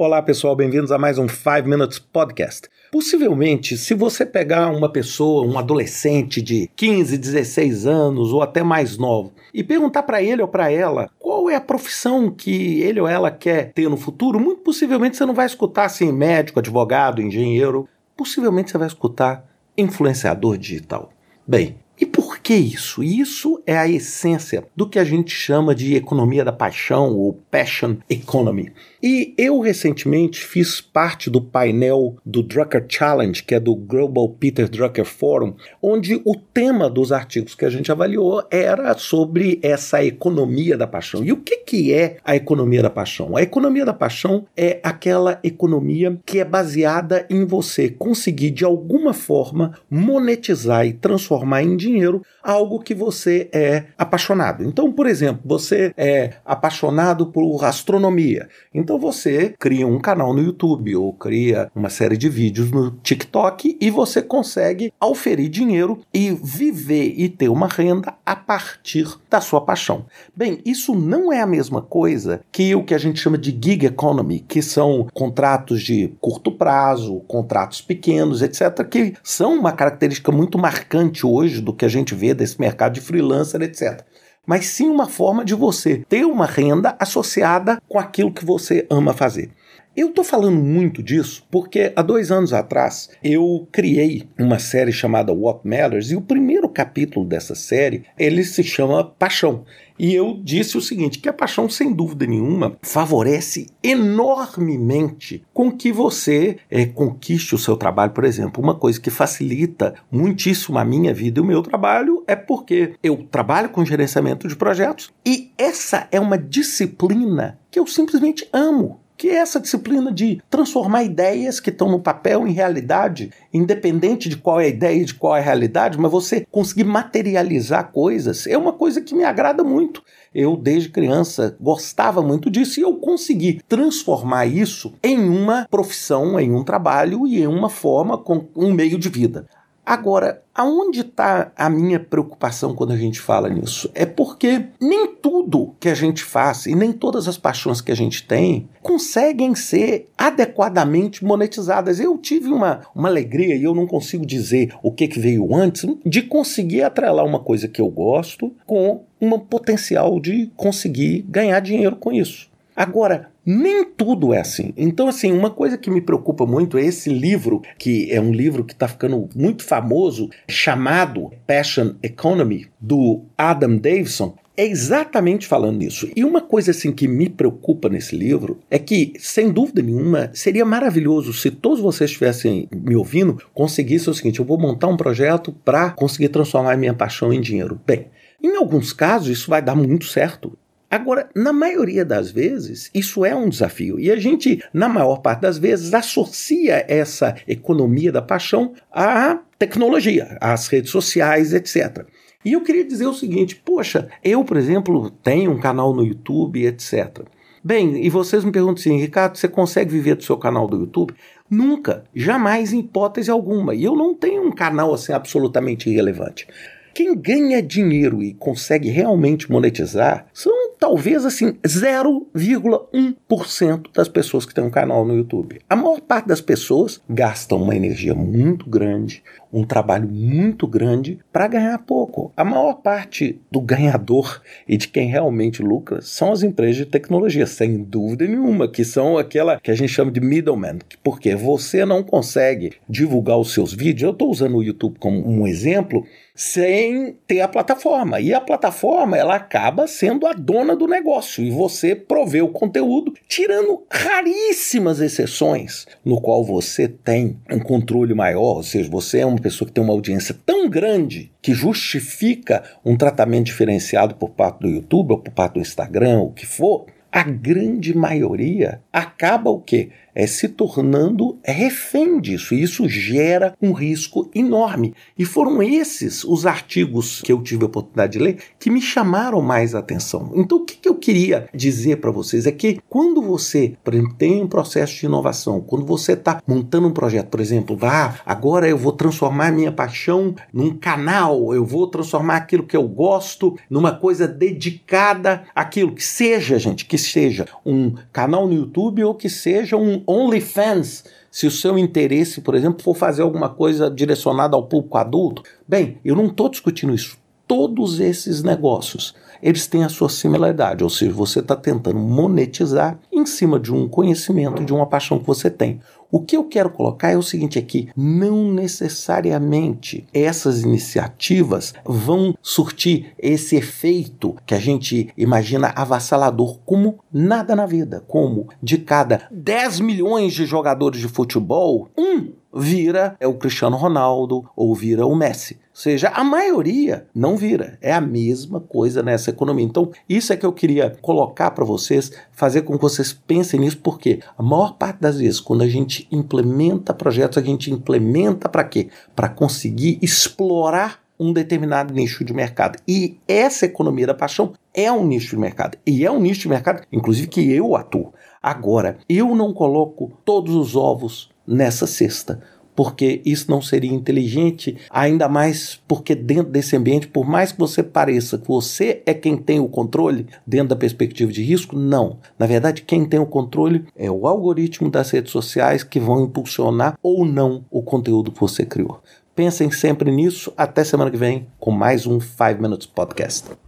Olá, pessoal, bem-vindos a mais um 5 Minutes Podcast. Possivelmente, se você pegar uma pessoa, um adolescente de 15, 16 anos ou até mais novo, e perguntar para ele ou para ela qual é a profissão que ele ou ela quer ter no futuro, muito possivelmente você não vai escutar assim médico, advogado, engenheiro, possivelmente você vai escutar influenciador digital. Bem, e por que isso? Isso é a essência do que a gente chama de economia da paixão ou passion economy. E eu recentemente fiz parte do painel do Drucker Challenge, que é do Global Peter Drucker Forum, onde o tema dos artigos que a gente avaliou era sobre essa economia da paixão. E o que, que é a economia da paixão? A economia da paixão é aquela economia que é baseada em você conseguir de alguma forma monetizar e transformar em dinheiro algo que você é apaixonado. Então, por exemplo, você é apaixonado por astronomia. Então você cria um canal no YouTube ou cria uma série de vídeos no TikTok e você consegue auferir dinheiro e viver e ter uma renda a partir da sua paixão. Bem, isso não é a mesma coisa que o que a gente chama de gig economy, que são contratos de curto prazo, contratos pequenos, etc., que são uma característica muito marcante hoje do que a gente vê desse mercado de freelancer, etc mas sim uma forma de você ter uma renda associada com aquilo que você ama fazer. Eu estou falando muito disso porque há dois anos atrás eu criei uma série chamada What Matters e o primeiro capítulo dessa série ele se chama Paixão. E eu disse o seguinte: que a paixão, sem dúvida nenhuma, favorece enormemente com que você é, conquiste o seu trabalho. Por exemplo, uma coisa que facilita muitíssimo a minha vida e o meu trabalho é porque eu trabalho com gerenciamento de projetos e essa é uma disciplina que eu simplesmente amo que é essa disciplina de transformar ideias que estão no papel em realidade, independente de qual é a ideia e de qual é a realidade, mas você conseguir materializar coisas, é uma coisa que me agrada muito. Eu, desde criança, gostava muito disso e eu consegui transformar isso em uma profissão, em um trabalho e em uma forma, com um meio de vida. Agora, aonde está a minha preocupação quando a gente fala nisso? É porque nem tudo que a gente faz e nem todas as paixões que a gente tem conseguem ser adequadamente monetizadas. Eu tive uma, uma alegria, e eu não consigo dizer o que, que veio antes, de conseguir atrelar uma coisa que eu gosto com um potencial de conseguir ganhar dinheiro com isso. Agora, nem tudo é assim. Então, assim, uma coisa que me preocupa muito é esse livro, que é um livro que está ficando muito famoso, chamado Passion Economy, do Adam Davidson, é exatamente falando nisso. E uma coisa assim que me preocupa nesse livro é que, sem dúvida nenhuma, seria maravilhoso se todos vocês estivessem me ouvindo, conseguissem o seguinte: eu vou montar um projeto para conseguir transformar minha paixão em dinheiro. Bem, em alguns casos isso vai dar muito certo. Agora, na maioria das vezes, isso é um desafio. E a gente, na maior parte das vezes, associa essa economia da paixão à tecnologia, às redes sociais, etc. E eu queria dizer o seguinte: poxa, eu, por exemplo, tenho um canal no YouTube, etc. Bem, e vocês me perguntam assim, Ricardo, você consegue viver do seu canal do YouTube? Nunca, jamais, em hipótese alguma. E eu não tenho um canal assim absolutamente irrelevante. Quem ganha dinheiro e consegue realmente monetizar são talvez assim 0,1% das pessoas que têm um canal no YouTube. A maior parte das pessoas gastam uma energia muito grande, um trabalho muito grande para ganhar pouco. A maior parte do ganhador e de quem realmente lucra são as empresas de tecnologia, sem dúvida nenhuma, que são aquela que a gente chama de middleman, porque você não consegue divulgar os seus vídeos. Eu estou usando o YouTube como um exemplo sem ter a plataforma. E a plataforma ela acaba sendo a dona do negócio e você provê o conteúdo, tirando raríssimas exceções no qual você tem um controle maior, ou seja, você é uma pessoa que tem uma audiência tão grande que justifica um tratamento diferenciado por parte do YouTube ou por parte do Instagram, o que for. A grande maioria acaba o quê? É, se tornando refém disso. E isso gera um risco enorme. E foram esses os artigos que eu tive a oportunidade de ler que me chamaram mais atenção. Então, o que, que eu queria dizer para vocês é que quando você, por exemplo, tem um processo de inovação, quando você está montando um projeto, por exemplo, vá, agora eu vou transformar minha paixão num canal, eu vou transformar aquilo que eu gosto numa coisa dedicada àquilo que seja, gente, que seja um canal no YouTube ou que seja um OnlyFans se o seu interesse, por exemplo, for fazer alguma coisa direcionada ao público adulto, bem, eu não estou discutindo isso. Todos esses negócios, eles têm a sua similaridade, ou seja, você está tentando monetizar em cima de um conhecimento, de uma paixão que você tem. O que eu quero colocar é o seguinte aqui: não necessariamente essas iniciativas vão surtir esse efeito que a gente imagina avassalador, como nada na vida, como de cada 10 milhões de jogadores de futebol, um vira é o Cristiano Ronaldo ou vira o Messi. Ou seja, a maioria não vira. É a mesma coisa nessa economia. Então, isso é que eu queria colocar para vocês, fazer com que vocês pensem nisso, porque a maior parte das vezes, quando a gente implementa projetos, a gente implementa para quê? Para conseguir explorar um determinado nicho de mercado. E essa economia da paixão é um nicho de mercado. E é um nicho de mercado, inclusive, que eu atuo. Agora, eu não coloco todos os ovos nessa cesta porque isso não seria inteligente, ainda mais porque dentro desse ambiente, por mais que você pareça que você é quem tem o controle dentro da perspectiva de risco, não. Na verdade, quem tem o controle é o algoritmo das redes sociais que vão impulsionar ou não o conteúdo que você criou. Pensem sempre nisso. Até semana que vem com mais um 5 Minutes Podcast.